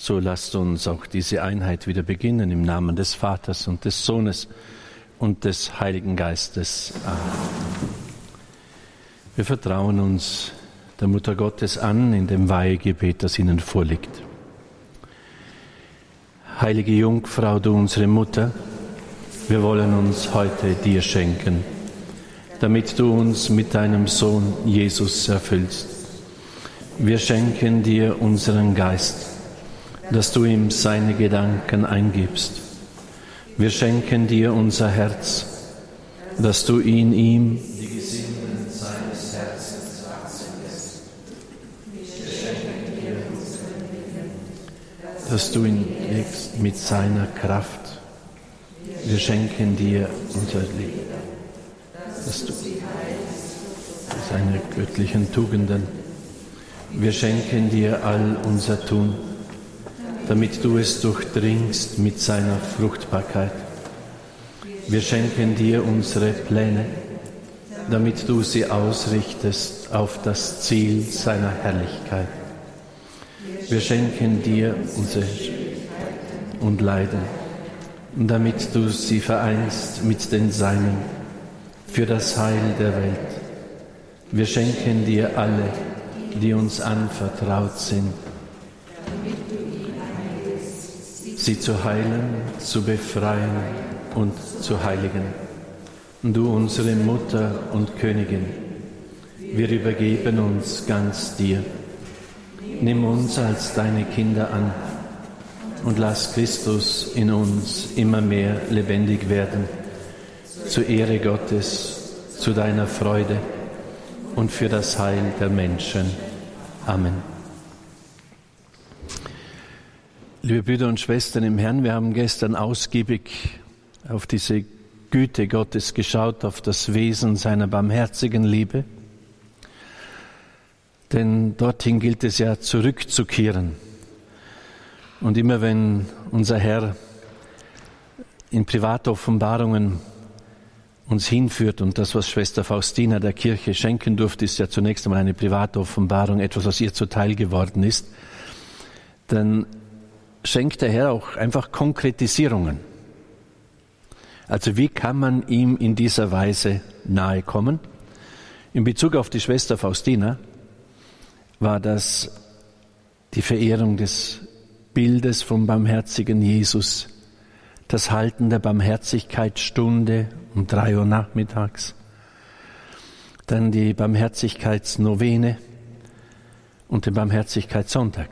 So lasst uns auch diese Einheit wieder beginnen im Namen des Vaters und des Sohnes und des Heiligen Geistes. Amen. Wir vertrauen uns der Mutter Gottes an in dem Weihegebet, das Ihnen vorliegt. Heilige Jungfrau, du unsere Mutter, wir wollen uns heute dir schenken, damit du uns mit deinem Sohn Jesus erfüllst. Wir schenken dir unseren Geist, dass du ihm seine Gedanken eingibst. Wir schenken dir unser Herz, dass du in ihm die Gesinnungen seines Herzens wachsen lässt. Wir schenken dir unseren Willen, dass du ihn legst mit seiner Kraft. Wir schenken dir unser Leben, dass du seine göttlichen Tugenden. Wir schenken dir all unser Tun, damit du es durchdringst mit seiner Fruchtbarkeit. Wir schenken dir unsere Pläne, damit du sie ausrichtest auf das Ziel seiner Herrlichkeit. Wir schenken dir unsere und Leiden, damit du sie vereinst mit den Seinen für das Heil der Welt. Wir schenken dir alle, die uns anvertraut sind, sie zu heilen, zu befreien und zu heiligen. Du unsere Mutter und Königin, wir übergeben uns ganz dir. Nimm uns als deine Kinder an und lass Christus in uns immer mehr lebendig werden, zur Ehre Gottes, zu deiner Freude und für das Heil der Menschen. Amen. Liebe Brüder und Schwestern im Herrn, wir haben gestern ausgiebig auf diese Güte Gottes geschaut, auf das Wesen seiner barmherzigen Liebe. Denn dorthin gilt es ja zurückzukehren. Und immer wenn unser Herr in Privatoffenbarungen uns hinführt und das, was Schwester Faustina der Kirche schenken durfte, ist ja zunächst einmal eine private Offenbarung, etwas, was ihr zuteil geworden ist, dann schenkt der Herr auch einfach Konkretisierungen. Also wie kann man ihm in dieser Weise nahe kommen? In Bezug auf die Schwester Faustina war das die Verehrung des Bildes vom barmherzigen Jesus, das Halten der Barmherzigkeitsstunde um drei Uhr nachmittags, dann die Barmherzigkeitsnovene und den Barmherzigkeitssonntag.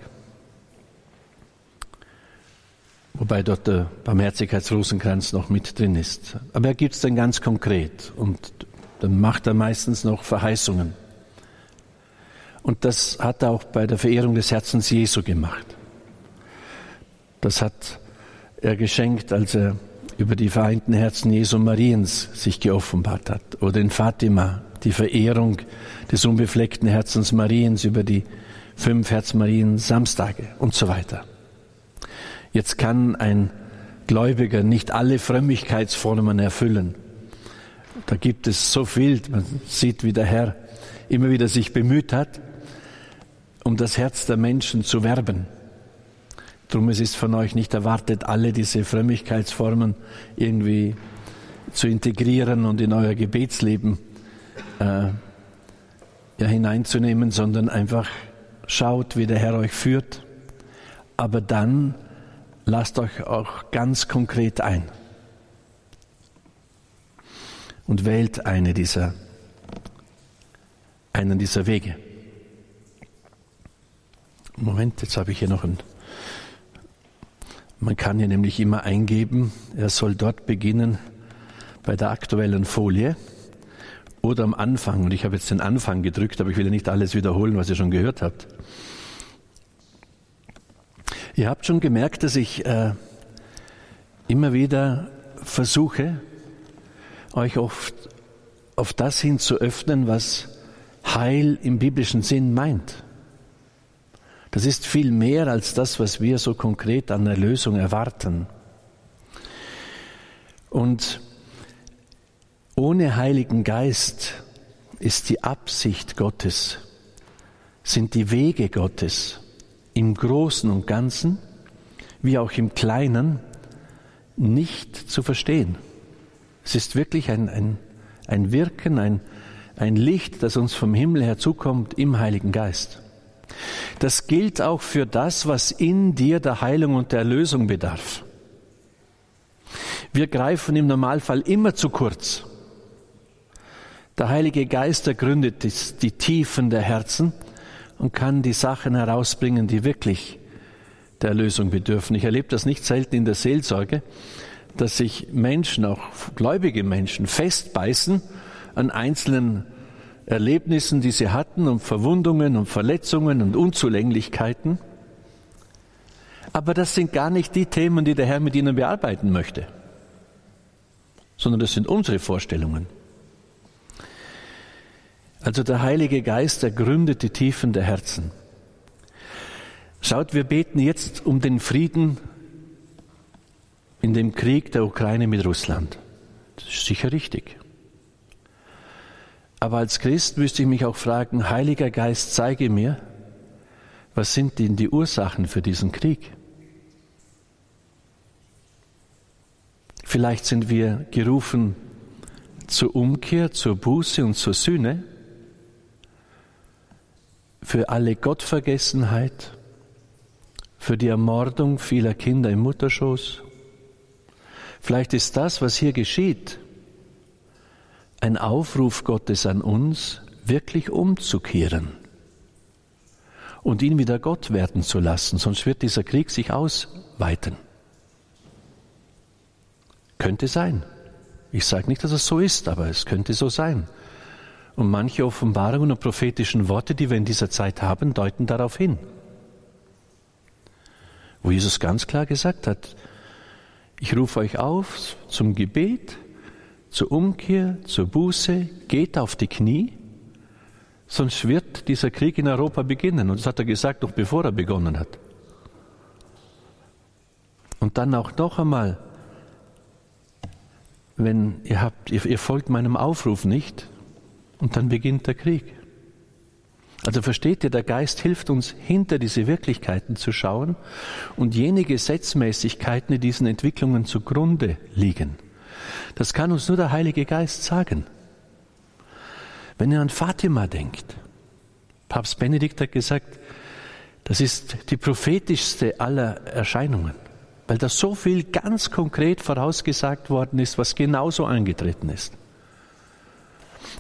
Wobei dort der Barmherzigkeitsrosenkranz noch mit drin ist. Aber er gibt es dann ganz konkret und dann macht er meistens noch Verheißungen. Und das hat er auch bei der Verehrung des Herzens Jesu gemacht. Das hat er geschenkt, als er über die vereinten Herzen Jesu Mariens sich geoffenbart hat. Oder in Fatima, die Verehrung des unbefleckten Herzens Mariens über die fünf Herzmarien Samstage und so weiter. Jetzt kann ein Gläubiger nicht alle Frömmigkeitsformen erfüllen. Da gibt es so viel, man sieht, wie der Herr immer wieder sich bemüht hat, um das Herz der Menschen zu werben. Drum es ist von euch nicht erwartet, alle diese Frömmigkeitsformen irgendwie zu integrieren und in euer Gebetsleben äh, ja, hineinzunehmen, sondern einfach schaut, wie der Herr euch führt. Aber dann lasst euch auch ganz konkret ein und wählt eine dieser, einen dieser Wege. Moment, jetzt habe ich hier noch ein. Man kann hier nämlich immer eingeben, er soll dort beginnen bei der aktuellen Folie oder am Anfang. Und ich habe jetzt den Anfang gedrückt, aber ich will ja nicht alles wiederholen, was ihr schon gehört habt. Ihr habt schon gemerkt, dass ich äh, immer wieder versuche, euch oft auf das hin zu öffnen, was Heil im biblischen Sinn meint. Das ist viel mehr als das, was wir so konkret an Erlösung erwarten. Und ohne Heiligen Geist ist die Absicht Gottes, sind die Wege Gottes im Großen und Ganzen wie auch im Kleinen, nicht zu verstehen. Es ist wirklich ein, ein, ein Wirken, ein, ein Licht, das uns vom Himmel her zukommt im Heiligen Geist. Das gilt auch für das, was in dir der Heilung und der Erlösung bedarf. Wir greifen im Normalfall immer zu kurz. Der Heilige Geist ergründet die Tiefen der Herzen und kann die Sachen herausbringen, die wirklich der Erlösung bedürfen. Ich erlebe das nicht selten in der Seelsorge, dass sich Menschen, auch gläubige Menschen, festbeißen an einzelnen Erlebnissen, die sie hatten, und Verwundungen und Verletzungen und Unzulänglichkeiten. Aber das sind gar nicht die Themen, die der Herr mit ihnen bearbeiten möchte, sondern das sind unsere Vorstellungen. Also der Heilige Geist ergründet die Tiefen der Herzen. Schaut, wir beten jetzt um den Frieden in dem Krieg der Ukraine mit Russland. Das ist sicher richtig. Aber als Christ müsste ich mich auch fragen, Heiliger Geist, zeige mir, was sind denn die Ursachen für diesen Krieg? Vielleicht sind wir gerufen zur Umkehr, zur Buße und zur Sühne, für alle Gottvergessenheit, für die Ermordung vieler Kinder im Mutterschoß. Vielleicht ist das, was hier geschieht, ein Aufruf Gottes an uns, wirklich umzukehren und ihn wieder Gott werden zu lassen, sonst wird dieser Krieg sich ausweiten. Könnte sein. Ich sage nicht, dass es so ist, aber es könnte so sein. Und manche Offenbarungen und prophetischen Worte, die wir in dieser Zeit haben, deuten darauf hin. Wo Jesus ganz klar gesagt hat, ich rufe euch auf zum Gebet, zur Umkehr, zur Buße, geht auf die Knie, sonst wird dieser Krieg in Europa beginnen. Und das hat er gesagt, noch bevor er begonnen hat. Und dann auch noch einmal, wenn ihr habt, ihr, ihr folgt meinem Aufruf nicht, und dann beginnt der Krieg. Also versteht ihr, der Geist hilft uns, hinter diese Wirklichkeiten zu schauen und jene Gesetzmäßigkeiten, die diesen Entwicklungen zugrunde liegen, das kann uns nur der Heilige Geist sagen. Wenn ihr an Fatima denkt, Papst Benedikt hat gesagt, das ist die prophetischste aller Erscheinungen, weil da so viel ganz konkret vorausgesagt worden ist, was genauso angetreten ist.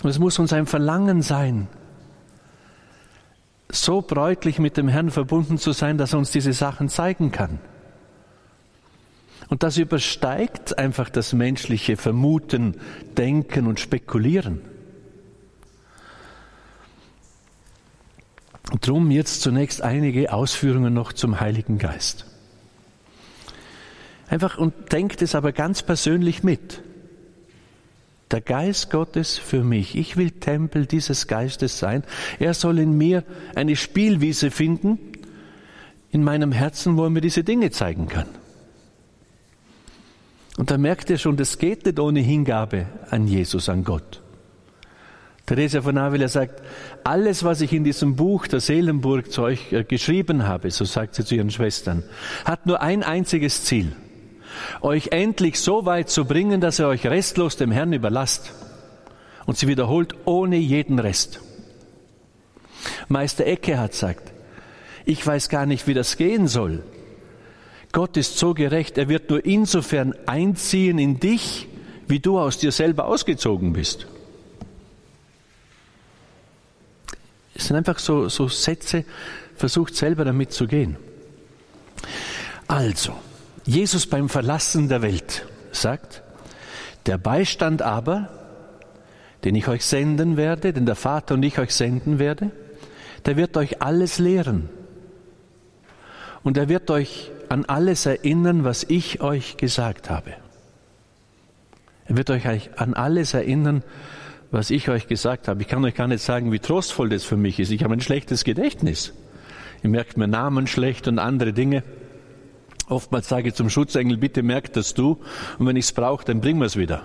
Und es muss uns ein Verlangen sein, so bräutlich mit dem Herrn verbunden zu sein, dass er uns diese Sachen zeigen kann. Und das übersteigt einfach das menschliche Vermuten, Denken und Spekulieren. Und drum jetzt zunächst einige Ausführungen noch zum Heiligen Geist. Einfach und denkt es aber ganz persönlich mit. Der Geist Gottes für mich. Ich will Tempel dieses Geistes sein. Er soll in mir eine Spielwiese finden, in meinem Herzen, wo er mir diese Dinge zeigen kann. Und da merkt ihr schon, das geht nicht ohne Hingabe an Jesus, an Gott. Theresia von Avila sagt, alles, was ich in diesem Buch der Seelenburg zu euch äh, geschrieben habe, so sagt sie zu ihren Schwestern, hat nur ein einziges Ziel. Euch endlich so weit zu bringen, dass ihr euch restlos dem Herrn überlasst. Und sie wiederholt ohne jeden Rest. Meister Ecke hat sagt, ich weiß gar nicht, wie das gehen soll. Gott ist so gerecht, er wird nur insofern einziehen in dich, wie du aus dir selber ausgezogen bist. Es sind einfach so, so Sätze, versucht selber damit zu gehen. Also, Jesus beim Verlassen der Welt sagt, der Beistand aber, den ich euch senden werde, den der Vater und ich euch senden werde, der wird euch alles lehren. Und er wird euch an alles erinnern, was ich euch gesagt habe. Er wird euch an alles erinnern, was ich euch gesagt habe. Ich kann euch gar nicht sagen, wie trostvoll das für mich ist. Ich habe ein schlechtes Gedächtnis. Ihr merkt mir Namen schlecht und andere Dinge. Oftmals sage ich zum Schutzengel, bitte merk das du und wenn ich es brauche, dann bringen wir es wieder.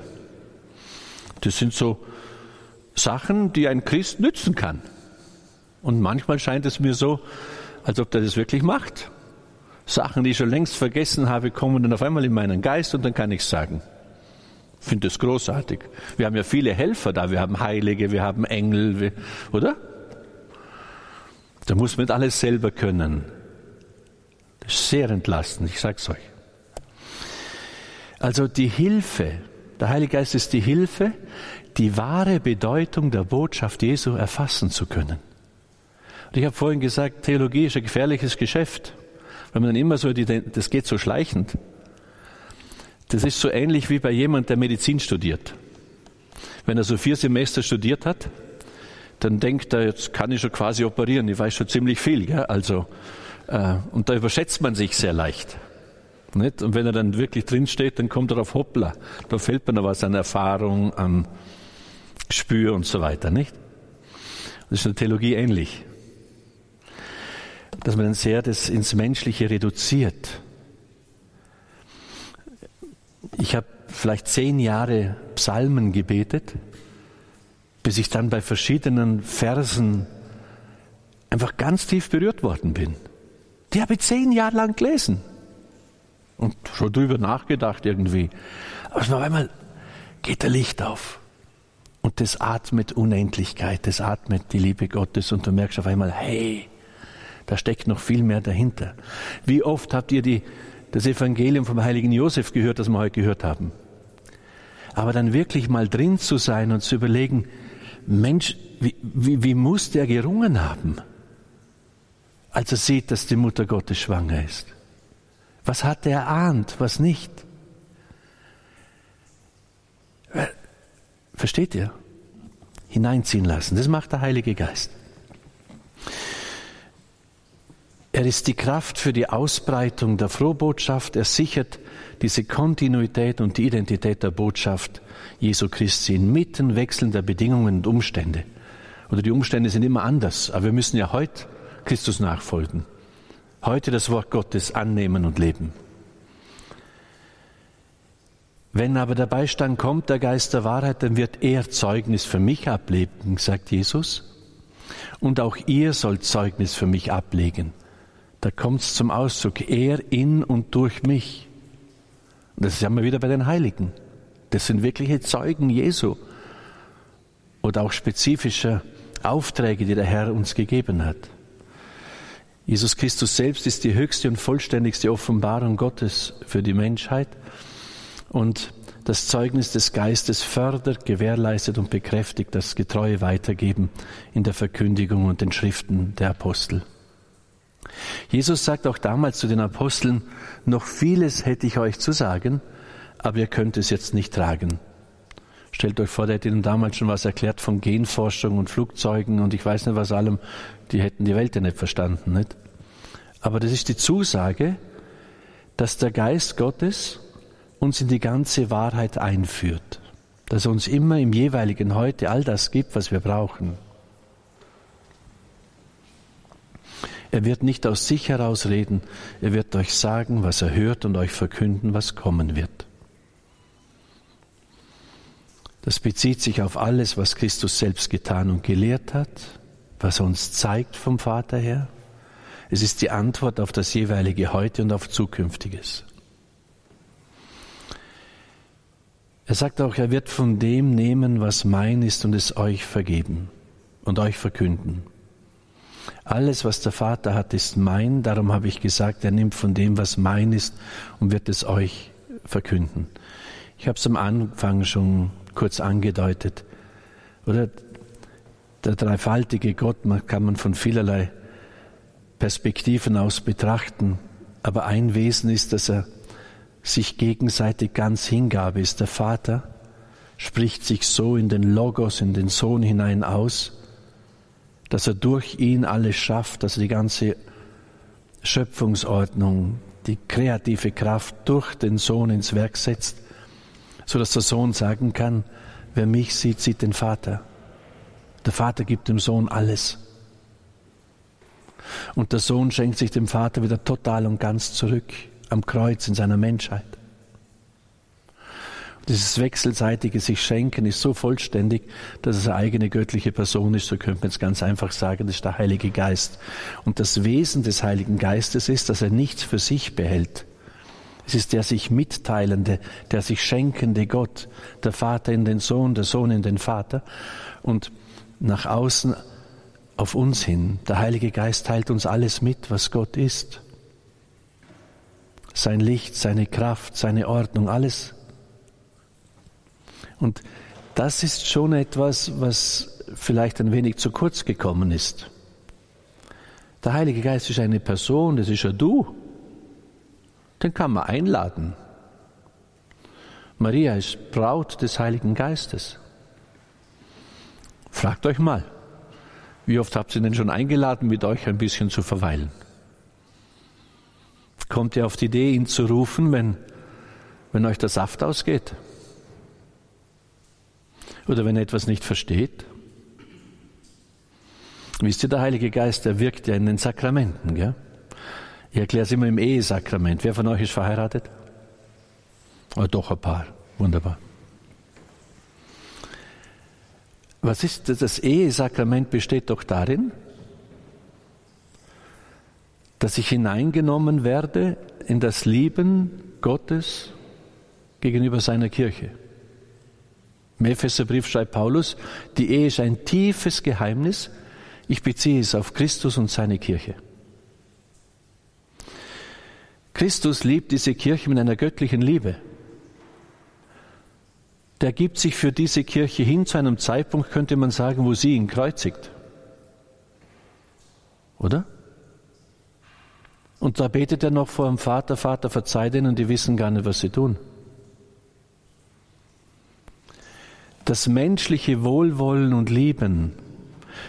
Das sind so Sachen, die ein Christ nützen kann. Und manchmal scheint es mir so, als ob der das wirklich macht. Sachen, die ich schon längst vergessen habe, kommen dann auf einmal in meinen Geist und dann kann ich sagen. Ich finde das großartig. Wir haben ja viele Helfer da. Wir haben Heilige, wir haben Engel, wir, oder? Da muss man nicht alles selber können. Das ist sehr entlastend, ich sag's euch. Also die Hilfe, der Heilige Geist ist die Hilfe, die wahre Bedeutung der Botschaft Jesu erfassen zu können. Und ich habe vorhin gesagt, Theologie ist ein gefährliches Geschäft. Wenn man dann immer so, die, das geht so schleichend. Das ist so ähnlich wie bei jemand, der Medizin studiert. Wenn er so vier Semester studiert hat, dann denkt er, jetzt kann ich schon quasi operieren, ich weiß schon ziemlich viel. Gell? Also, und da überschätzt man sich sehr leicht. Nicht? Und wenn er dann wirklich drinsteht, dann kommt er auf Hoppla. Da fällt mir noch was an Erfahrung, an Gespür und so weiter. Nicht? Das ist in der Theologie ähnlich. Dass man dann sehr das ins Menschliche reduziert. Ich habe vielleicht zehn Jahre Psalmen gebetet, bis ich dann bei verschiedenen Versen einfach ganz tief berührt worden bin. Die habe ich zehn Jahre lang gelesen und schon drüber nachgedacht irgendwie. Aber auf einmal geht der Licht auf. Und das atmet Unendlichkeit, das atmet die Liebe Gottes und du merkst auf einmal, hey, da steckt noch viel mehr dahinter. Wie oft habt ihr die, das Evangelium vom heiligen Josef gehört, das wir heute gehört haben? Aber dann wirklich mal drin zu sein und zu überlegen, Mensch, wie, wie, wie muss der gerungen haben, als er sieht, dass die Mutter Gottes schwanger ist? Was hat er erahnt, was nicht? Äh, versteht ihr? Hineinziehen lassen. Das macht der Heilige Geist. Er ist die Kraft für die Ausbreitung der Frohbotschaft. Er sichert diese Kontinuität und die Identität der Botschaft Jesu Christi inmitten wechselnder Bedingungen und Umstände. Oder die Umstände sind immer anders, aber wir müssen ja heute Christus nachfolgen heute das Wort Gottes annehmen und leben. Wenn aber der Beistand kommt, der Geist der Wahrheit, dann wird er Zeugnis für mich ablegen, sagt Jesus. Und auch ihr sollt Zeugnis für mich ablegen. Da kommt es zum Ausdruck, er in und durch mich. Und das haben wir wieder bei den Heiligen. Das sind wirkliche Zeugen Jesu. Oder auch spezifische Aufträge, die der Herr uns gegeben hat. Jesus Christus selbst ist die höchste und vollständigste Offenbarung Gottes für die Menschheit und das Zeugnis des Geistes fördert, gewährleistet und bekräftigt das getreue Weitergeben in der Verkündigung und den Schriften der Apostel. Jesus sagt auch damals zu den Aposteln, noch vieles hätte ich euch zu sagen, aber ihr könnt es jetzt nicht tragen. Stellt euch vor, der hätte ihnen damals schon was erklärt von Genforschung und Flugzeugen und ich weiß nicht was allem. Die hätten die Welt ja nicht verstanden, nicht? Aber das ist die Zusage, dass der Geist Gottes uns in die ganze Wahrheit einführt, dass er uns immer im jeweiligen Heute all das gibt, was wir brauchen. Er wird nicht aus sich heraus reden, er wird euch sagen, was er hört und euch verkünden, was kommen wird. Das bezieht sich auf alles, was Christus selbst getan und gelehrt hat, was er uns zeigt vom Vater her, es ist die Antwort auf das jeweilige Heute und auf Zukünftiges. Er sagt auch, er wird von dem nehmen, was mein ist, und es euch vergeben und euch verkünden. Alles, was der Vater hat, ist mein, darum habe ich gesagt, er nimmt von dem, was mein ist, und wird es euch verkünden. Ich habe es am Anfang schon kurz angedeutet. Oder der dreifaltige Gott kann man von vielerlei Perspektiven aus betrachten. Aber ein Wesen ist, dass er sich gegenseitig ganz hingab ist. Der Vater spricht sich so in den Logos, in den Sohn hinein aus, dass er durch ihn alles schafft, dass er die ganze Schöpfungsordnung, die kreative Kraft durch den Sohn ins Werk setzt, so dass der Sohn sagen kann, wer mich sieht, sieht den Vater. Der Vater gibt dem Sohn alles. Und der Sohn schenkt sich dem Vater wieder total und ganz zurück am Kreuz in seiner Menschheit. Dieses wechselseitige sich schenken ist so vollständig, dass es eine eigene göttliche Person ist. So könnte man es ganz einfach sagen, das ist der Heilige Geist. Und das Wesen des Heiligen Geistes ist, dass er nichts für sich behält. Es ist der sich mitteilende, der sich schenkende Gott, der Vater in den Sohn, der Sohn in den Vater. Und nach außen auf uns hin. Der Heilige Geist teilt uns alles mit, was Gott ist. Sein Licht, seine Kraft, seine Ordnung, alles und das ist schon etwas, was vielleicht ein wenig zu kurz gekommen ist. Der Heilige Geist ist eine Person, das ist ja du. Den kann man einladen. Maria ist Braut des Heiligen Geistes. Fragt euch mal, wie oft habt ihr denn schon eingeladen, mit euch ein bisschen zu verweilen? Kommt ihr auf die Idee, ihn zu rufen, wenn, wenn euch der Saft ausgeht? oder wenn er etwas nicht versteht? Wisst ihr, der Heilige Geist, der wirkt ja in den Sakramenten. Gell? Ich erkläre es immer im Ehesakrament. Wer von euch ist verheiratet? Oh, doch ein paar. Wunderbar. Was ist das? Das Ehesakrament besteht doch darin, dass ich hineingenommen werde in das Lieben Gottes gegenüber seiner Kirche. Im Epheserbrief schreibt Paulus, die Ehe ist ein tiefes Geheimnis. Ich beziehe es auf Christus und seine Kirche. Christus liebt diese Kirche mit einer göttlichen Liebe. Der gibt sich für diese Kirche hin zu einem Zeitpunkt, könnte man sagen, wo sie ihn kreuzigt. Oder? Und da betet er noch vor dem Vater, Vater, verzeih denen, die wissen gar nicht, was sie tun. Das menschliche Wohlwollen und Lieben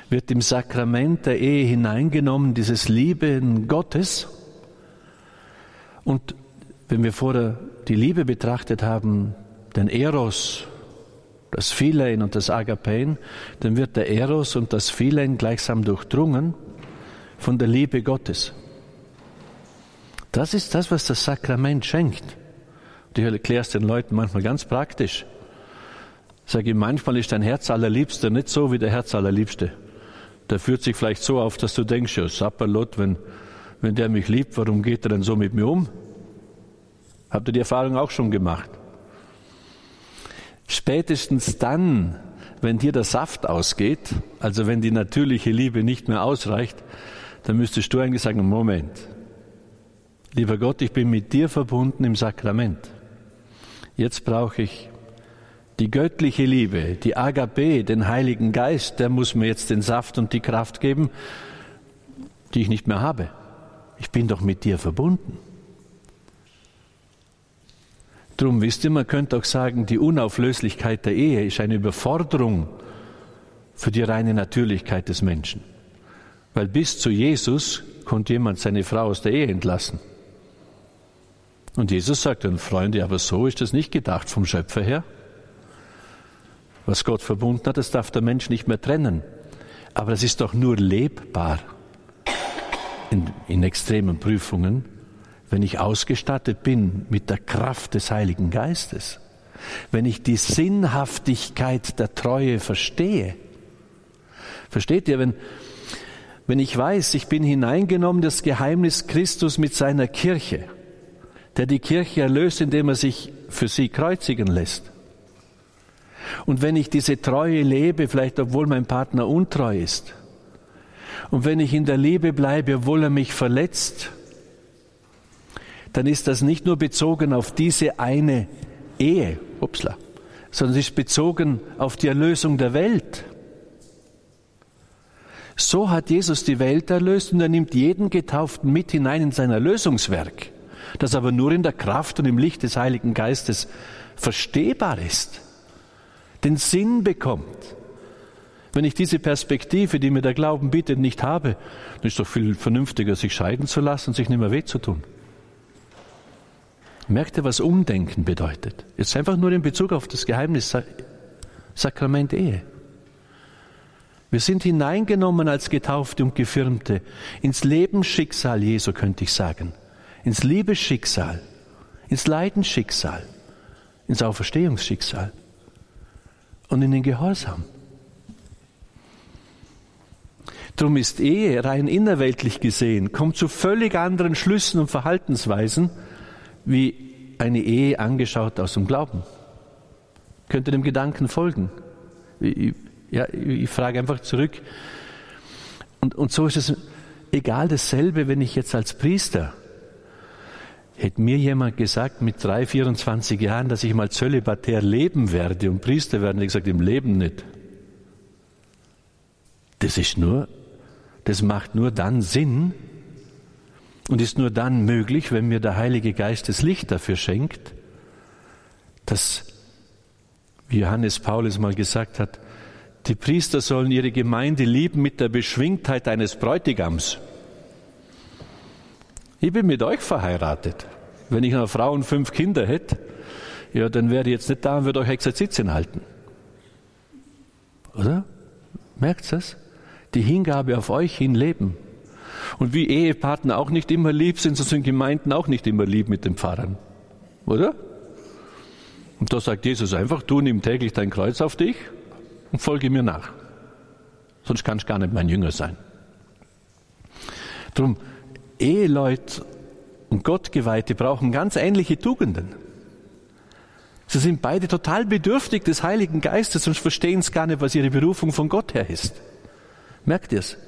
wird im Sakrament der Ehe hineingenommen, dieses Lieben Gottes. Und wenn wir vorher die Liebe betrachtet haben, den Eros, das Philein und das Agapein, dann wird der Eros und das Philein gleichsam durchdrungen von der Liebe Gottes. Das ist das, was das Sakrament schenkt. Und ich erkläre es den Leuten manchmal ganz praktisch. Sage ich, manchmal ist dein Herz allerliebster nicht so wie der Herz allerliebste. Der führt sich vielleicht so auf, dass du denkst, ja, Sapperlot, wenn, wenn der mich liebt, warum geht er denn so mit mir um? Habt ihr die Erfahrung auch schon gemacht? Spätestens dann, wenn dir der Saft ausgeht, also wenn die natürliche Liebe nicht mehr ausreicht, dann müsstest du eigentlich sagen, Moment, lieber Gott, ich bin mit dir verbunden im Sakrament. Jetzt brauche ich die göttliche Liebe, die Agape, den Heiligen Geist, der muss mir jetzt den Saft und die Kraft geben, die ich nicht mehr habe. Ich bin doch mit dir verbunden. Drum wisst ihr, man könnte auch sagen, die Unauflöslichkeit der Ehe ist eine Überforderung für die reine Natürlichkeit des Menschen. Weil bis zu Jesus konnte jemand seine Frau aus der Ehe entlassen. Und Jesus sagt dann, Freunde, aber so ist das nicht gedacht vom Schöpfer her. Was Gott verbunden hat, das darf der Mensch nicht mehr trennen. Aber es ist doch nur lebbar in, in extremen Prüfungen, wenn ich ausgestattet bin mit der Kraft des Heiligen Geistes, wenn ich die Sinnhaftigkeit der Treue verstehe. Versteht ihr, wenn, wenn ich weiß, ich bin hineingenommen, das Geheimnis Christus mit seiner Kirche, der die Kirche erlöst, indem er sich für sie kreuzigen lässt, und wenn ich diese Treue lebe, vielleicht obwohl mein Partner untreu ist, und wenn ich in der Liebe bleibe, obwohl er mich verletzt, dann ist das nicht nur bezogen auf diese eine Ehe, upsla, sondern es ist bezogen auf die Erlösung der Welt. So hat Jesus die Welt erlöst und er nimmt jeden Getauften mit hinein in sein Erlösungswerk, das aber nur in der Kraft und im Licht des Heiligen Geistes verstehbar ist den Sinn bekommt. Wenn ich diese Perspektive, die mir der Glauben bietet, nicht habe, dann ist es doch viel vernünftiger, sich scheiden zu lassen und sich nicht mehr weh zu tun. Merkt ihr, was Umdenken bedeutet? Jetzt einfach nur in Bezug auf das Geheimnis Sakrament Ehe. Wir sind hineingenommen als Getaufte und Gefirmte ins Lebensschicksal Jesu, könnte ich sagen. Ins Liebesschicksal, ins Leidensschicksal ins Auferstehungsschicksal und in den Gehorsam. Drum ist Ehe rein innerweltlich gesehen, kommt zu völlig anderen Schlüssen und Verhaltensweisen wie eine Ehe angeschaut aus dem Glauben. Könnt ihr dem Gedanken folgen? Ja, ich frage einfach zurück. Und, und so ist es egal dasselbe, wenn ich jetzt als Priester Hätte mir jemand gesagt mit drei, 24 Jahren, dass ich mal zölibatär leben werde und Priester werden, hätte ich gesagt, im Leben nicht. Das ist nur, das macht nur dann Sinn und ist nur dann möglich, wenn mir der Heilige Geist das Licht dafür schenkt, dass, wie Johannes Paulus mal gesagt hat, die Priester sollen ihre Gemeinde lieben mit der Beschwingtheit eines Bräutigams. Ich bin mit euch verheiratet. Wenn ich eine Frau und fünf Kinder hätte, ja, dann wäre ich jetzt nicht da und würde euch Exerzitien halten. Oder? Merkt es? Die Hingabe auf euch hin leben. Und wie Ehepartner auch nicht immer lieb sind, so sind Gemeinden auch nicht immer lieb mit den Pfarrern. Oder? Und da sagt Jesus einfach, du nimm täglich dein Kreuz auf dich und folge mir nach. Sonst kannst du gar nicht mein Jünger sein. Drum, Eheleute und Gottgeweihte brauchen ganz ähnliche Tugenden. Sie sind beide total bedürftig des Heiligen Geistes und verstehen es gar nicht, was ihre Berufung von Gott her ist. Merkt ihr es?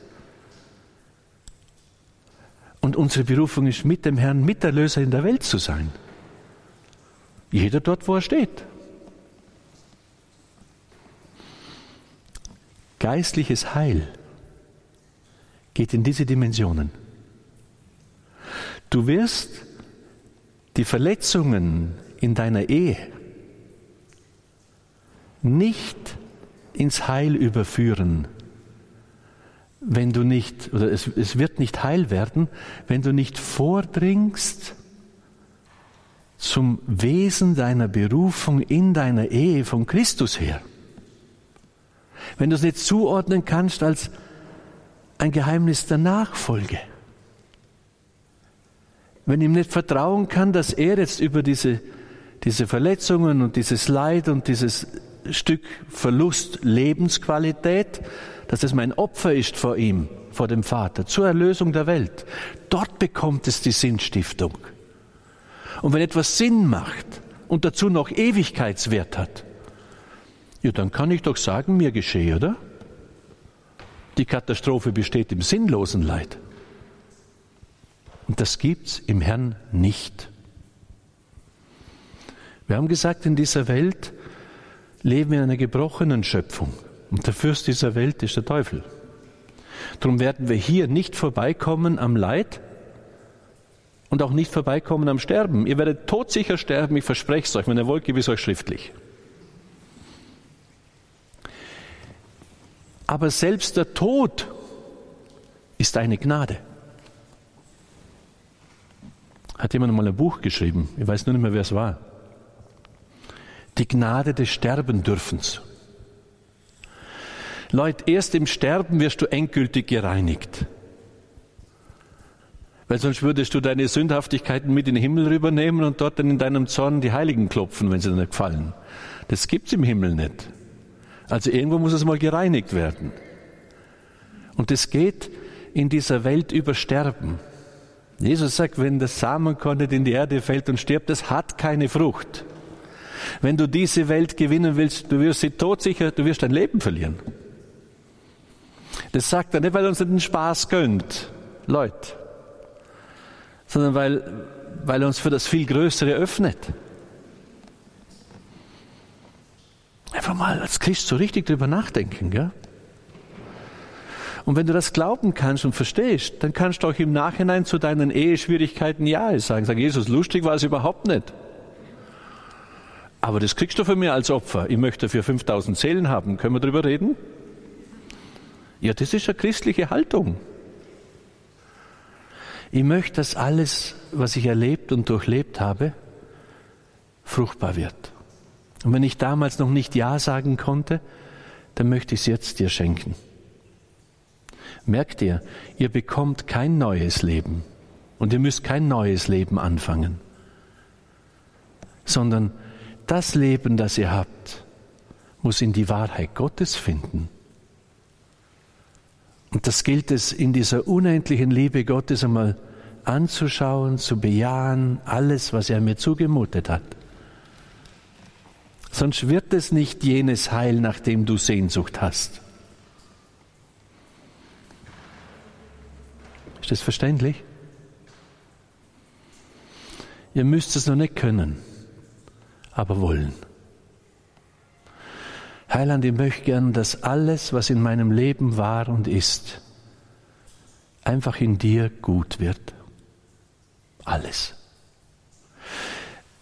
Und unsere Berufung ist, mit dem Herrn Miterlöser in der Welt zu sein. Jeder dort, wo er steht. Geistliches Heil geht in diese Dimensionen. Du wirst die Verletzungen in deiner Ehe nicht ins Heil überführen, wenn du nicht, oder es, es wird nicht heil werden, wenn du nicht vordringst zum Wesen deiner Berufung in deiner Ehe von Christus her. Wenn du es nicht zuordnen kannst als ein Geheimnis der Nachfolge wenn ihm nicht vertrauen kann, dass er jetzt über diese, diese Verletzungen und dieses Leid und dieses Stück Verlust Lebensqualität, dass es mein Opfer ist vor ihm, vor dem Vater, zur Erlösung der Welt. Dort bekommt es die Sinnstiftung. Und wenn etwas Sinn macht und dazu noch Ewigkeitswert hat, ja, dann kann ich doch sagen, mir geschehe, oder? Die Katastrophe besteht im sinnlosen Leid. Und das gibt's im Herrn nicht. Wir haben gesagt, in dieser Welt leben wir in einer gebrochenen Schöpfung. Und der Fürst dieser Welt ist der Teufel. Darum werden wir hier nicht vorbeikommen am Leid und auch nicht vorbeikommen am Sterben. Ihr werdet todsicher sterben, ich verspreche es euch. Wenn ihr wollt, gebe ich es euch schriftlich. Aber selbst der Tod ist eine Gnade. Hat jemand mal ein Buch geschrieben? Ich weiß nur nicht mehr, wer es war. Die Gnade des Sterbendürfens. Leute, erst im Sterben wirst du endgültig gereinigt. Weil sonst würdest du deine Sündhaftigkeiten mit in den Himmel rübernehmen und dort dann in deinem Zorn die Heiligen klopfen, wenn sie dir nicht gefallen. Das gibt's im Himmel nicht. Also irgendwo muss es mal gereinigt werden. Und es geht in dieser Welt über Sterben. Jesus sagt, wenn das Samenkorn nicht in die Erde fällt und stirbt, das hat keine Frucht. Wenn du diese Welt gewinnen willst, du wirst sie todsicher, du wirst dein Leben verlieren. Das sagt er nicht, weil er uns den Spaß gönnt, Leute, sondern weil, weil er uns für das viel Größere öffnet. Einfach mal als Christ so richtig drüber nachdenken, gell? Und wenn du das glauben kannst und verstehst, dann kannst du auch im Nachhinein zu deinen Eheschwierigkeiten Ja sagen. Sag, Jesus, lustig war es überhaupt nicht. Aber das kriegst du von mir als Opfer. Ich möchte dafür 5000 Seelen haben. Können wir darüber reden? Ja, das ist eine christliche Haltung. Ich möchte, dass alles, was ich erlebt und durchlebt habe, fruchtbar wird. Und wenn ich damals noch nicht Ja sagen konnte, dann möchte ich es jetzt dir schenken. Merkt ihr, ihr bekommt kein neues Leben und ihr müsst kein neues Leben anfangen, sondern das Leben, das ihr habt, muss in die Wahrheit Gottes finden. Und das gilt es in dieser unendlichen Liebe Gottes einmal anzuschauen, zu bejahen, alles, was er mir zugemutet hat. Sonst wird es nicht jenes Heil, nach dem du Sehnsucht hast. Ist das verständlich? Ihr müsst es noch nicht können, aber wollen. Heiland, ich möchte gern, dass alles, was in meinem Leben war und ist, einfach in dir gut wird. Alles.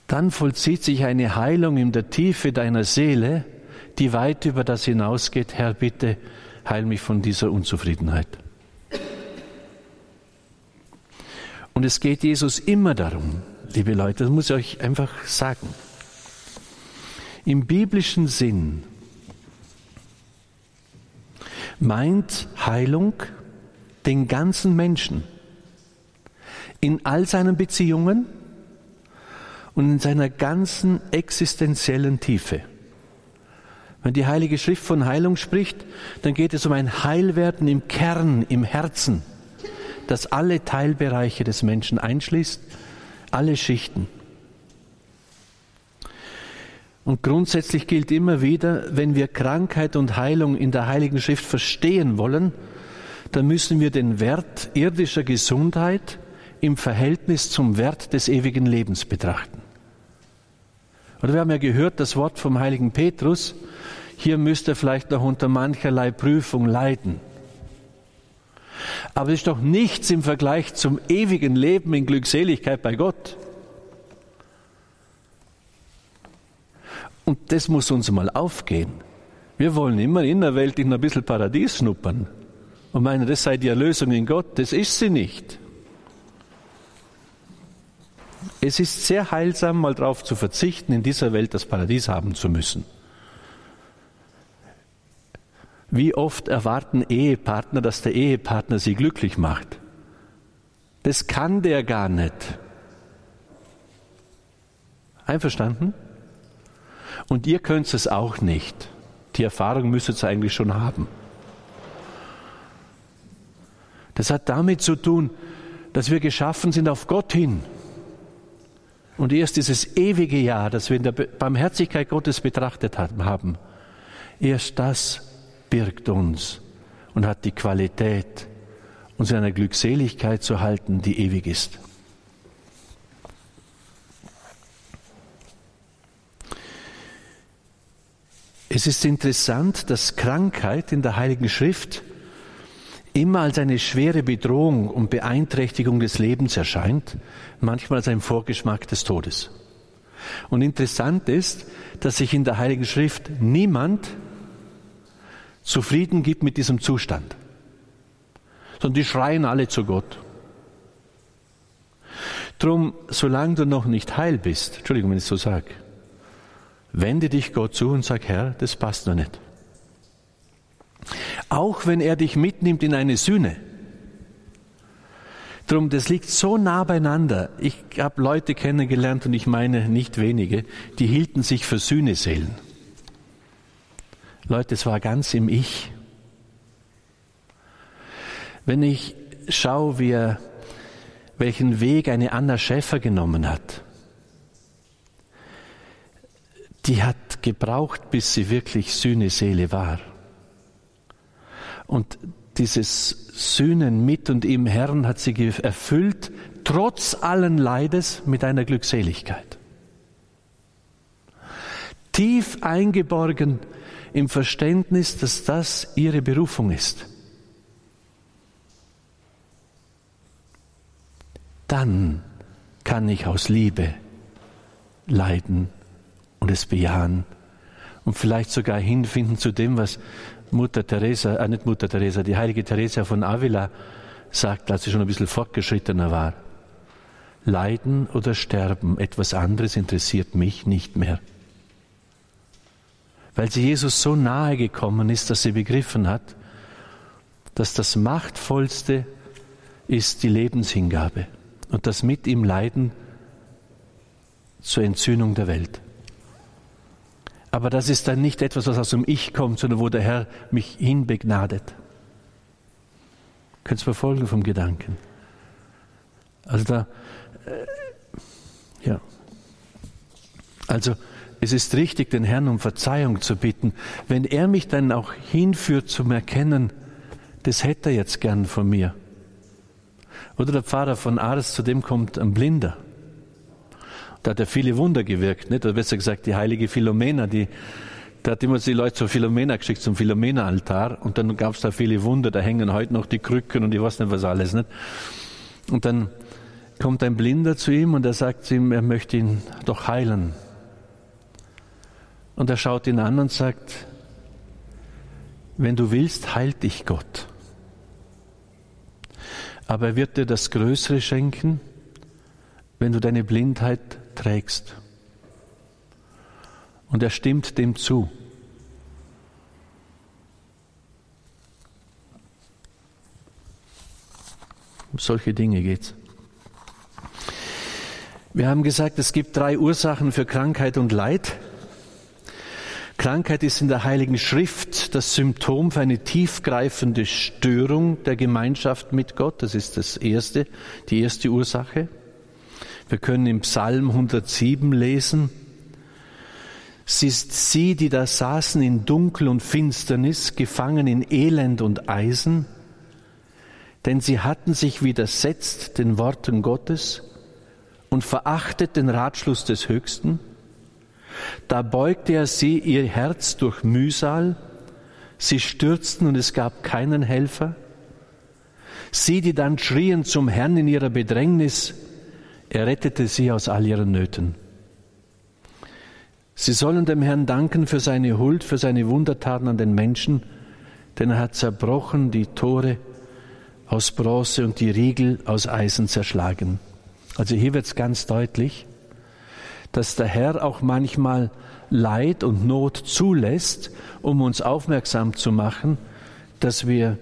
Dann vollzieht sich eine Heilung in der Tiefe deiner Seele, die weit über das hinausgeht. Herr, bitte heil mich von dieser Unzufriedenheit. Und es geht Jesus immer darum, liebe Leute, das muss ich euch einfach sagen. Im biblischen Sinn meint Heilung den ganzen Menschen in all seinen Beziehungen und in seiner ganzen existenziellen Tiefe. Wenn die Heilige Schrift von Heilung spricht, dann geht es um ein Heilwerden im Kern, im Herzen, das alle Teilbereiche des Menschen einschließt, alle Schichten. Und grundsätzlich gilt immer wieder, wenn wir Krankheit und Heilung in der Heiligen Schrift verstehen wollen, dann müssen wir den Wert irdischer Gesundheit im Verhältnis zum Wert des ewigen Lebens betrachten. Oder wir haben ja gehört das Wort vom heiligen Petrus, hier müsste er vielleicht noch unter mancherlei Prüfung leiden. Aber es ist doch nichts im Vergleich zum ewigen Leben in Glückseligkeit bei Gott. Und das muss uns mal aufgehen. Wir wollen immer innerweltlich ein bisschen Paradies schnuppern und meinen, das sei die Erlösung in Gott. Das ist sie nicht. Es ist sehr heilsam, mal darauf zu verzichten, in dieser Welt das Paradies haben zu müssen. Wie oft erwarten Ehepartner, dass der Ehepartner sie glücklich macht? Das kann der gar nicht. Einverstanden? Und ihr könnt es auch nicht. Die Erfahrung müsstet ihr eigentlich schon haben. Das hat damit zu tun, dass wir geschaffen sind auf Gott hin. Und erst dieses ewige Jahr, das wir in der Barmherzigkeit Gottes betrachtet haben, erst das birgt uns und hat die Qualität, uns in einer Glückseligkeit zu halten, die ewig ist. Es ist interessant, dass Krankheit in der Heiligen Schrift immer als eine schwere Bedrohung und Beeinträchtigung des Lebens erscheint, manchmal als ein Vorgeschmack des Todes. Und interessant ist, dass sich in der Heiligen Schrift niemand zufrieden gibt mit diesem Zustand, sondern die schreien alle zu Gott. Drum, solange du noch nicht heil bist, Entschuldigung, wenn ich so sage, Wende dich Gott zu und sag, Herr, das passt noch nicht. Auch wenn er dich mitnimmt in eine Sühne. Drum, das liegt so nah beieinander. Ich habe Leute kennengelernt und ich meine nicht wenige, die hielten sich für Sühneseelen. Leute, es war ganz im Ich. Wenn ich schaue, wie er, welchen Weg eine Anna Schäfer genommen hat, die hat gebraucht, bis sie wirklich Sühne-Seele war. Und dieses Sühnen mit und im Herrn hat sie erfüllt, trotz allen Leides mit einer Glückseligkeit. Tief eingeborgen im Verständnis, dass das ihre Berufung ist. Dann kann ich aus Liebe leiden und es bejahen und vielleicht sogar hinfinden zu dem, was Mutter Teresa, äh nicht Mutter Teresa, die heilige Teresa von Avila sagt, als sie schon ein bisschen fortgeschrittener war. Leiden oder sterben, etwas anderes interessiert mich nicht mehr. Weil sie Jesus so nahe gekommen ist, dass sie begriffen hat, dass das Machtvollste ist die Lebenshingabe und das mit ihm Leiden zur Entzündung der Welt. Aber das ist dann nicht etwas, was aus dem Ich kommt, sondern wo der Herr mich hinbegnadet. Könnt ihr verfolgen vom Gedanken? Also da, äh, ja. Also es ist richtig, den Herrn um Verzeihung zu bitten. Wenn er mich dann auch hinführt zum Erkennen, das hätte er jetzt gern von mir. Oder der Pfarrer von Ars, zu dem kommt ein Blinder. Da hat er viele Wunder gewirkt, nicht? Oder besser gesagt, die heilige Philomena, die, da hat immer die Leute zur Philomena geschickt, zum Philomena-Altar. Und dann gab es da viele Wunder, da hängen heute noch die Krücken und ich weiß nicht was alles, nicht? Und dann kommt ein Blinder zu ihm und er sagt zu ihm, er möchte ihn doch heilen. Und er schaut ihn an und sagt, wenn du willst, heilt dich Gott. Aber er wird dir das Größere schenken, wenn du deine Blindheit trägst. Und er stimmt dem zu. Um solche Dinge geht's. Wir haben gesagt, es gibt drei Ursachen für Krankheit und Leid. Krankheit ist in der Heiligen Schrift das Symptom für eine tiefgreifende Störung der Gemeinschaft mit Gott. Das ist das erste, die erste Ursache. Wir können im Psalm 107 lesen, es ist sie, die da saßen in Dunkel und Finsternis, gefangen in Elend und Eisen, denn sie hatten sich widersetzt den Worten Gottes und verachtet den Ratschluss des Höchsten. Da beugte er sie ihr Herz durch Mühsal, sie stürzten und es gab keinen Helfer. Sie, die dann schrien zum Herrn in ihrer Bedrängnis, er rettete sie aus all ihren Nöten. Sie sollen dem Herrn danken für seine Huld, für seine Wundertaten an den Menschen, denn er hat zerbrochen die Tore aus Bronze und die Riegel aus Eisen zerschlagen. Also hier wird es ganz deutlich, dass der Herr auch manchmal Leid und Not zulässt, um uns aufmerksam zu machen, dass wir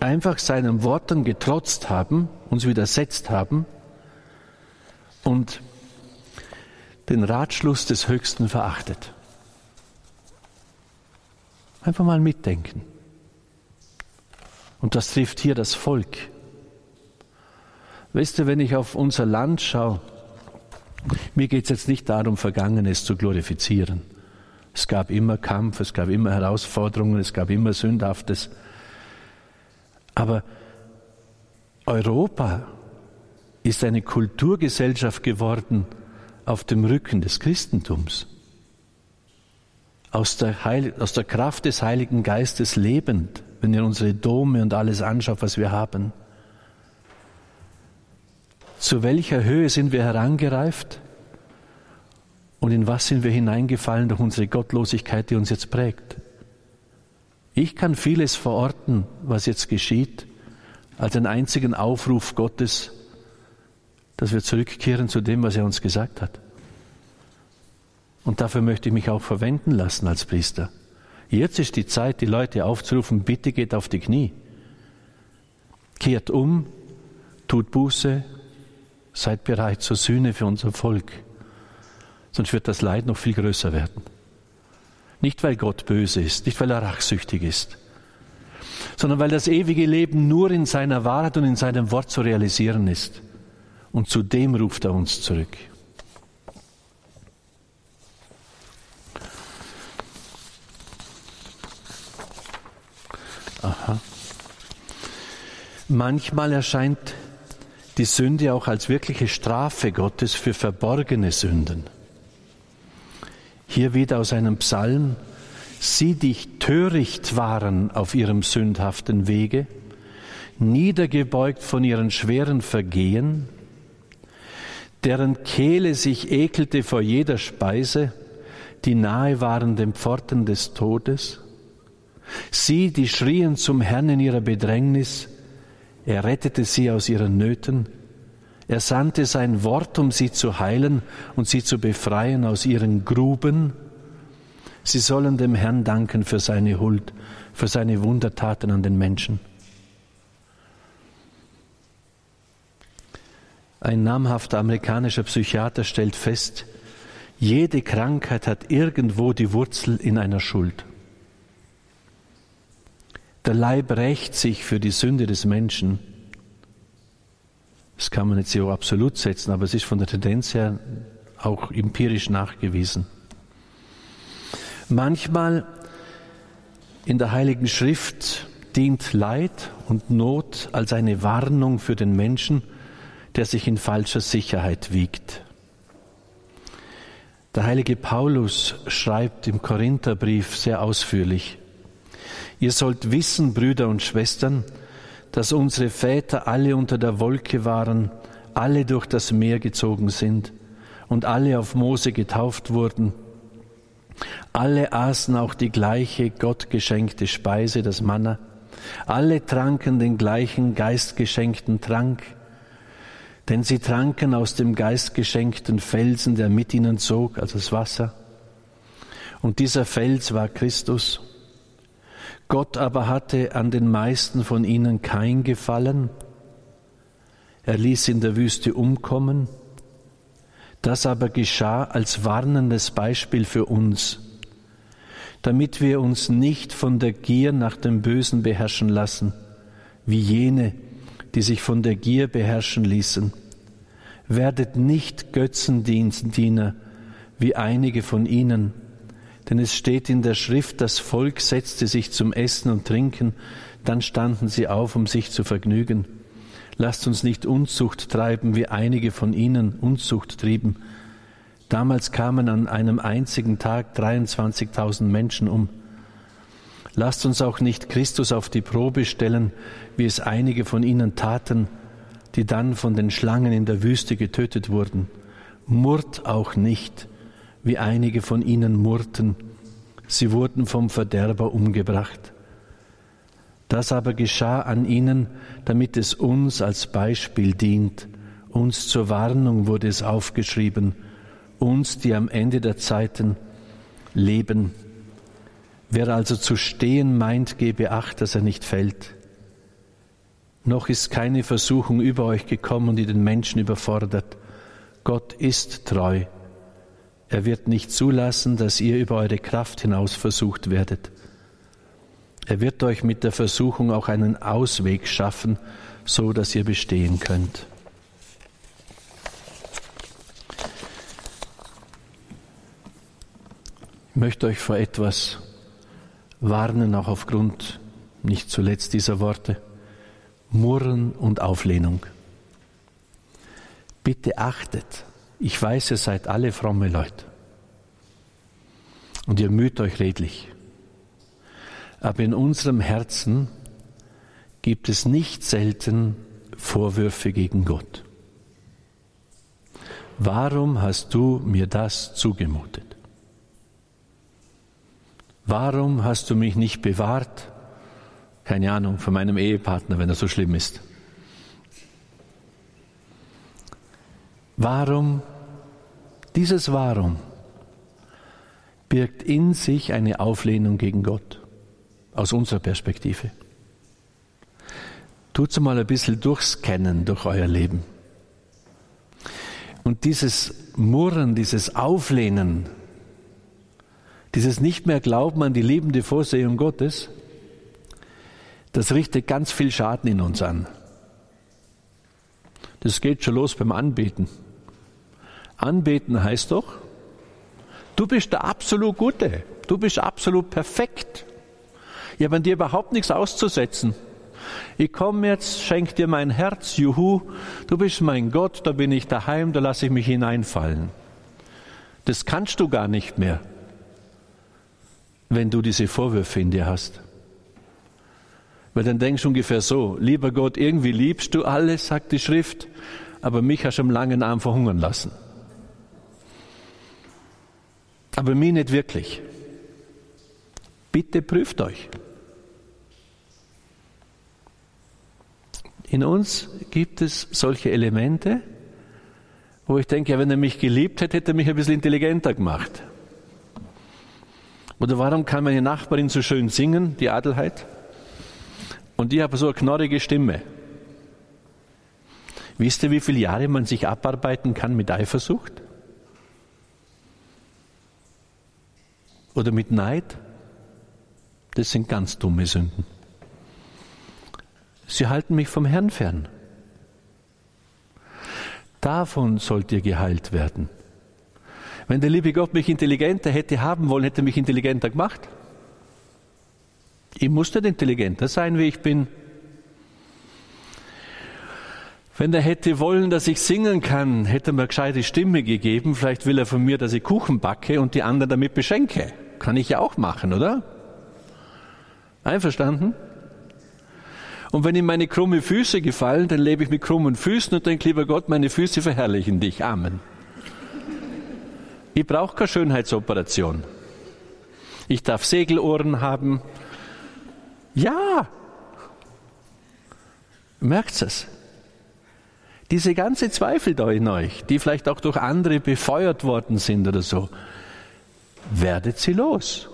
einfach seinen Worten getrotzt haben, uns widersetzt haben und den Ratschluss des Höchsten verachtet. Einfach mal mitdenken. Und das trifft hier das Volk. Weißt du, wenn ich auf unser Land schaue, mir geht es jetzt nicht darum, Vergangenes zu glorifizieren. Es gab immer Kampf, es gab immer Herausforderungen, es gab immer Sündhaftes. Aber Europa ist eine Kulturgesellschaft geworden auf dem Rücken des Christentums. Aus der, Heil aus der Kraft des Heiligen Geistes lebend, wenn ihr unsere Dome und alles anschaut, was wir haben. Zu welcher Höhe sind wir herangereift? Und in was sind wir hineingefallen durch unsere Gottlosigkeit, die uns jetzt prägt? Ich kann vieles verorten, was jetzt geschieht, als einen einzigen Aufruf Gottes, dass wir zurückkehren zu dem, was er uns gesagt hat. Und dafür möchte ich mich auch verwenden lassen als Priester. Jetzt ist die Zeit, die Leute aufzurufen, bitte geht auf die Knie. Kehrt um, tut Buße, seid bereit zur Sühne für unser Volk. Sonst wird das Leid noch viel größer werden. Nicht, weil Gott böse ist, nicht, weil er rachsüchtig ist, sondern weil das ewige Leben nur in seiner Wahrheit und in seinem Wort zu realisieren ist. Und zu dem ruft er uns zurück. Aha. Manchmal erscheint die Sünde auch als wirkliche Strafe Gottes für verborgene Sünden. Hier wieder aus einem Psalm, sie dich töricht waren auf ihrem sündhaften Wege, niedergebeugt von ihren schweren Vergehen, deren Kehle sich ekelte vor jeder Speise, die nahe waren den Pforten des Todes, sie, die schrien zum Herrn in ihrer Bedrängnis, er rettete sie aus ihren Nöten. Er sandte sein Wort, um sie zu heilen und sie zu befreien aus ihren Gruben. Sie sollen dem Herrn danken für seine Huld, für seine Wundertaten an den Menschen. Ein namhafter amerikanischer Psychiater stellt fest, Jede Krankheit hat irgendwo die Wurzel in einer Schuld. Der Leib rächt sich für die Sünde des Menschen. Das kann man jetzt so absolut setzen, aber es ist von der Tendenz her auch empirisch nachgewiesen. Manchmal in der Heiligen Schrift dient Leid und Not als eine Warnung für den Menschen, der sich in falscher Sicherheit wiegt. Der heilige Paulus schreibt im Korintherbrief sehr ausführlich, Ihr sollt wissen, Brüder und Schwestern, dass unsere Väter alle unter der Wolke waren, alle durch das Meer gezogen sind und alle auf Mose getauft wurden. Alle aßen auch die gleiche gottgeschenkte Speise, das Manna. Alle tranken den gleichen geistgeschenkten Trank, denn sie tranken aus dem geistgeschenkten Felsen, der mit ihnen zog, also das Wasser. Und dieser Fels war Christus. Gott aber hatte an den meisten von ihnen kein Gefallen. Er ließ in der Wüste umkommen. Das aber geschah als warnendes Beispiel für uns, damit wir uns nicht von der Gier nach dem Bösen beherrschen lassen, wie jene, die sich von der Gier beherrschen ließen. Werdet nicht Götzendiener wie einige von ihnen, denn es steht in der Schrift, das Volk setzte sich zum Essen und Trinken, dann standen sie auf, um sich zu vergnügen. Lasst uns nicht Unzucht treiben, wie einige von ihnen Unzucht trieben. Damals kamen an einem einzigen Tag 23.000 Menschen um. Lasst uns auch nicht Christus auf die Probe stellen, wie es einige von ihnen taten, die dann von den Schlangen in der Wüste getötet wurden. Murrt auch nicht, wie einige von ihnen murrten. Sie wurden vom Verderber umgebracht. Das aber geschah an ihnen, damit es uns als Beispiel dient. Uns zur Warnung wurde es aufgeschrieben, uns, die am Ende der Zeiten leben. Wer also zu stehen meint, gebe acht, dass er nicht fällt. Noch ist keine Versuchung über euch gekommen, die den Menschen überfordert. Gott ist treu. Er wird nicht zulassen, dass ihr über eure Kraft hinaus versucht werdet. Er wird euch mit der Versuchung auch einen Ausweg schaffen, so dass ihr bestehen könnt. Ich möchte euch vor etwas warnen, auch aufgrund nicht zuletzt dieser Worte. Murren und Auflehnung. Bitte achtet, ich weiß, ihr seid alle fromme Leute und ihr müht euch redlich. Aber in unserem Herzen gibt es nicht selten Vorwürfe gegen Gott. Warum hast du mir das zugemutet? Warum hast du mich nicht bewahrt? Keine Ahnung, von meinem Ehepartner, wenn er so schlimm ist. Warum, dieses Warum birgt in sich eine Auflehnung gegen Gott, aus unserer Perspektive. Tut's mal ein bisschen durchscannen durch euer Leben. Und dieses Murren, dieses Auflehnen, dieses nicht mehr Glauben an die liebende Vorsehung Gottes, das richtet ganz viel Schaden in uns an. Das geht schon los beim Anbeten. Anbeten heißt doch, du bist der absolut Gute, du bist absolut perfekt. Ich habe an dir überhaupt nichts auszusetzen. Ich komme jetzt, schenk dir mein Herz, juhu, du bist mein Gott, da bin ich daheim, da lasse ich mich hineinfallen. Das kannst du gar nicht mehr wenn du diese Vorwürfe in dir hast. Weil dann denkst du ungefähr so, lieber Gott, irgendwie liebst du alles, sagt die Schrift, aber mich hast du am langen Arm verhungern lassen. Aber mich nicht wirklich. Bitte prüft euch. In uns gibt es solche Elemente, wo ich denke, ja, wenn er mich geliebt hätte, hätte er mich ein bisschen intelligenter gemacht. Oder warum kann meine Nachbarin so schön singen, die Adelheid? Und die hat so eine knorrige Stimme. Wisst ihr, wie viele Jahre man sich abarbeiten kann mit Eifersucht? oder mit Neid, das sind ganz dumme Sünden. Sie halten mich vom Herrn fern. Davon sollt ihr geheilt werden. Wenn der liebe Gott mich intelligenter hätte haben wollen, hätte er mich intelligenter gemacht. Ich musste intelligenter sein, wie ich bin. Wenn er hätte wollen, dass ich singen kann, hätte er mir gescheite Stimme gegeben. Vielleicht will er von mir, dass ich Kuchen backe und die anderen damit beschenke. Kann ich ja auch machen, oder? Einverstanden? Und wenn ihm meine krumme Füße gefallen, dann lebe ich mit krummen Füßen und denke, lieber Gott, meine Füße verherrlichen dich. Amen. Ich brauche keine Schönheitsoperation. Ich darf Segelohren haben. Ja. Merkt es? Diese ganze Zweifel da in euch, die vielleicht auch durch andere befeuert worden sind oder so, werdet sie los.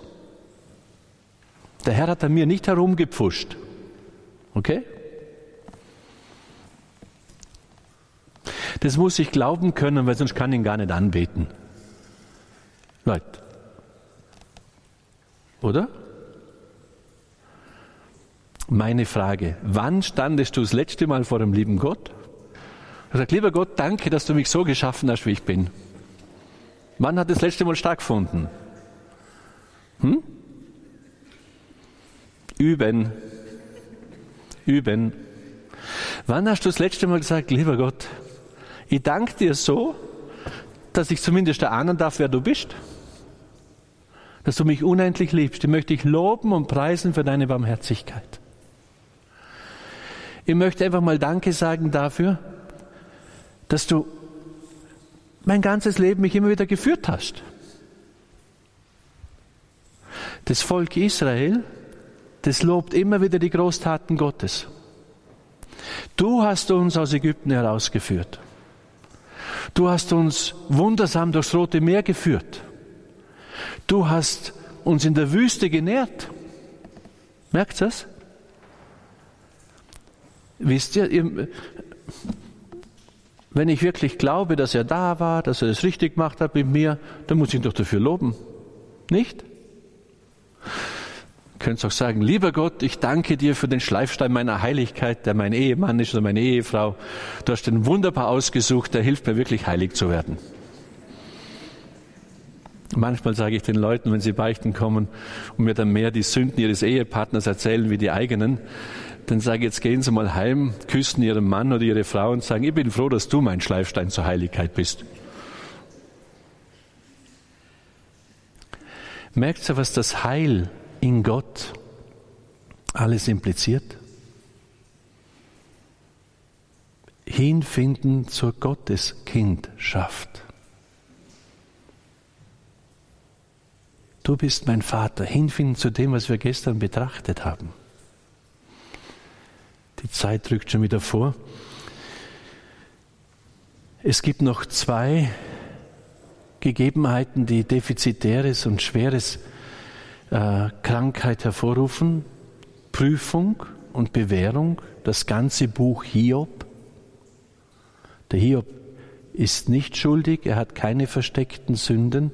Der Herr hat an mir nicht herumgepfuscht. Okay? Das muss ich glauben können, weil sonst kann ich ihn gar nicht anbeten. Leute. Oder? Meine Frage, wann standest du das letzte Mal vor dem lieben Gott? Er sagt, lieber Gott, danke, dass du mich so geschaffen hast, wie ich bin. Wann hat das letzte Mal stattgefunden? Hm? Üben. Üben. Wann hast du das letzte Mal gesagt, lieber Gott, ich danke dir so, dass ich zumindest erahnen darf, wer du bist? Dass du mich unendlich liebst. Ich möchte dich loben und preisen für deine Barmherzigkeit. Ich möchte einfach mal Danke sagen dafür, dass du mein ganzes Leben mich immer wieder geführt hast. Das Volk Israel, das lobt immer wieder die Großtaten Gottes. Du hast uns aus Ägypten herausgeführt. Du hast uns wundersam durchs Rote Meer geführt. Du hast uns in der Wüste genährt. Merkt ihr das? Wisst ihr, wenn ich wirklich glaube, dass er da war, dass er das richtig gemacht hat mit mir, dann muss ich ihn doch dafür loben. Nicht? Könnt auch sagen, lieber Gott, ich danke dir für den Schleifstein meiner Heiligkeit, der mein Ehemann ist oder meine Ehefrau. Du hast den wunderbar ausgesucht, der hilft mir wirklich heilig zu werden. Manchmal sage ich den Leuten, wenn sie beichten kommen und mir dann mehr die Sünden ihres Ehepartners erzählen wie die eigenen, dann sage ich, jetzt gehen Sie mal heim, küssen Ihren Mann oder Ihre Frau und sagen, ich bin froh, dass du mein Schleifstein zur Heiligkeit bist. Merkt ihr, was das Heil in Gott alles impliziert? Hinfinden zur Gotteskindschaft. Du bist mein Vater. Hinfinden zu dem, was wir gestern betrachtet haben. Die Zeit drückt schon wieder vor. Es gibt noch zwei Gegebenheiten, die defizitäres und schweres äh, Krankheit hervorrufen. Prüfung und Bewährung, das ganze Buch Hiob. Der Hiob ist nicht schuldig, er hat keine versteckten Sünden.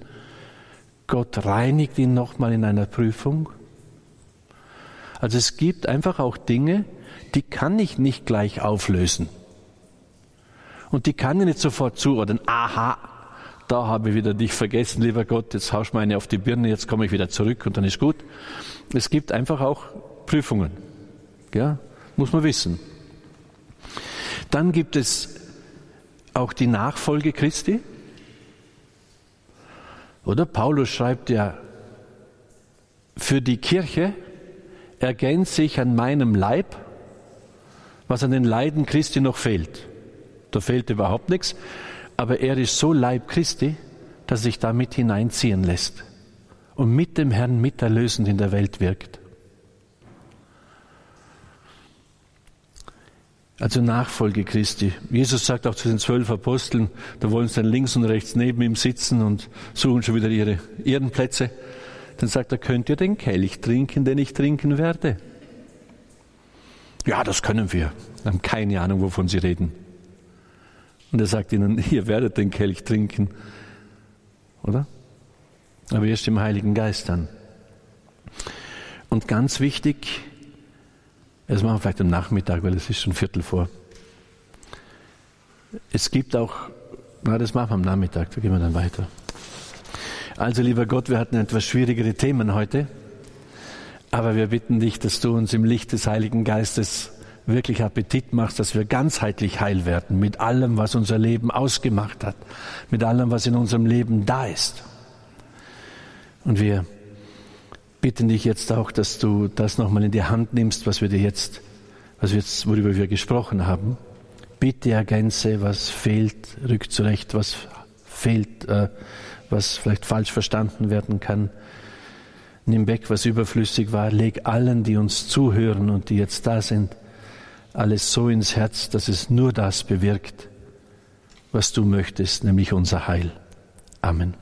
Gott reinigt ihn nochmal in einer Prüfung. Also es gibt einfach auch Dinge, die kann ich nicht gleich auflösen. Und die kann ich nicht sofort zuordnen. Aha, da habe ich wieder dich vergessen, lieber Gott, jetzt haust du mir eine auf die Birne, jetzt komme ich wieder zurück und dann ist gut. Es gibt einfach auch Prüfungen. Ja, muss man wissen. Dann gibt es auch die Nachfolge Christi. Oder Paulus schreibt ja, für die Kirche ergänze ich an meinem Leib was an den Leiden Christi noch fehlt. Da fehlt überhaupt nichts, aber er ist so Leib Christi, dass sich damit hineinziehen lässt und mit dem Herrn miterlösend in der Welt wirkt. Also Nachfolge Christi. Jesus sagt auch zu den zwölf Aposteln, da wollen sie dann links und rechts neben ihm sitzen und suchen schon wieder ihre Ehrenplätze. Dann sagt er, könnt ihr den Kelch trinken, den ich trinken werde? Ja, das können wir. Wir haben keine Ahnung, wovon sie reden. Und er sagt ihnen, ihr werdet den Kelch trinken. Oder? aber erst im Heiligen Geist dann. Und ganz wichtig, das machen wir vielleicht am Nachmittag, weil es ist schon Viertel vor. Es gibt auch, na, das machen wir am Nachmittag, da gehen wir dann weiter. Also, lieber Gott, wir hatten etwas schwierigere Themen heute, aber wir bitten dich, dass du uns im Licht des Heiligen Geistes wirklich Appetit machst, dass wir ganzheitlich heil werden mit allem, was unser Leben ausgemacht hat, mit allem, was in unserem Leben da ist. Und wir bitten dich jetzt auch, dass du das nochmal in die Hand nimmst, was wir dir jetzt, was wir jetzt, worüber wir gesprochen haben. Bitte ergänze, was fehlt, rück zurecht, was fehlt, äh, was vielleicht falsch verstanden werden kann. Nimm weg, was überflüssig war. Leg allen, die uns zuhören und die jetzt da sind, alles so ins Herz, dass es nur das bewirkt, was du möchtest, nämlich unser Heil. Amen.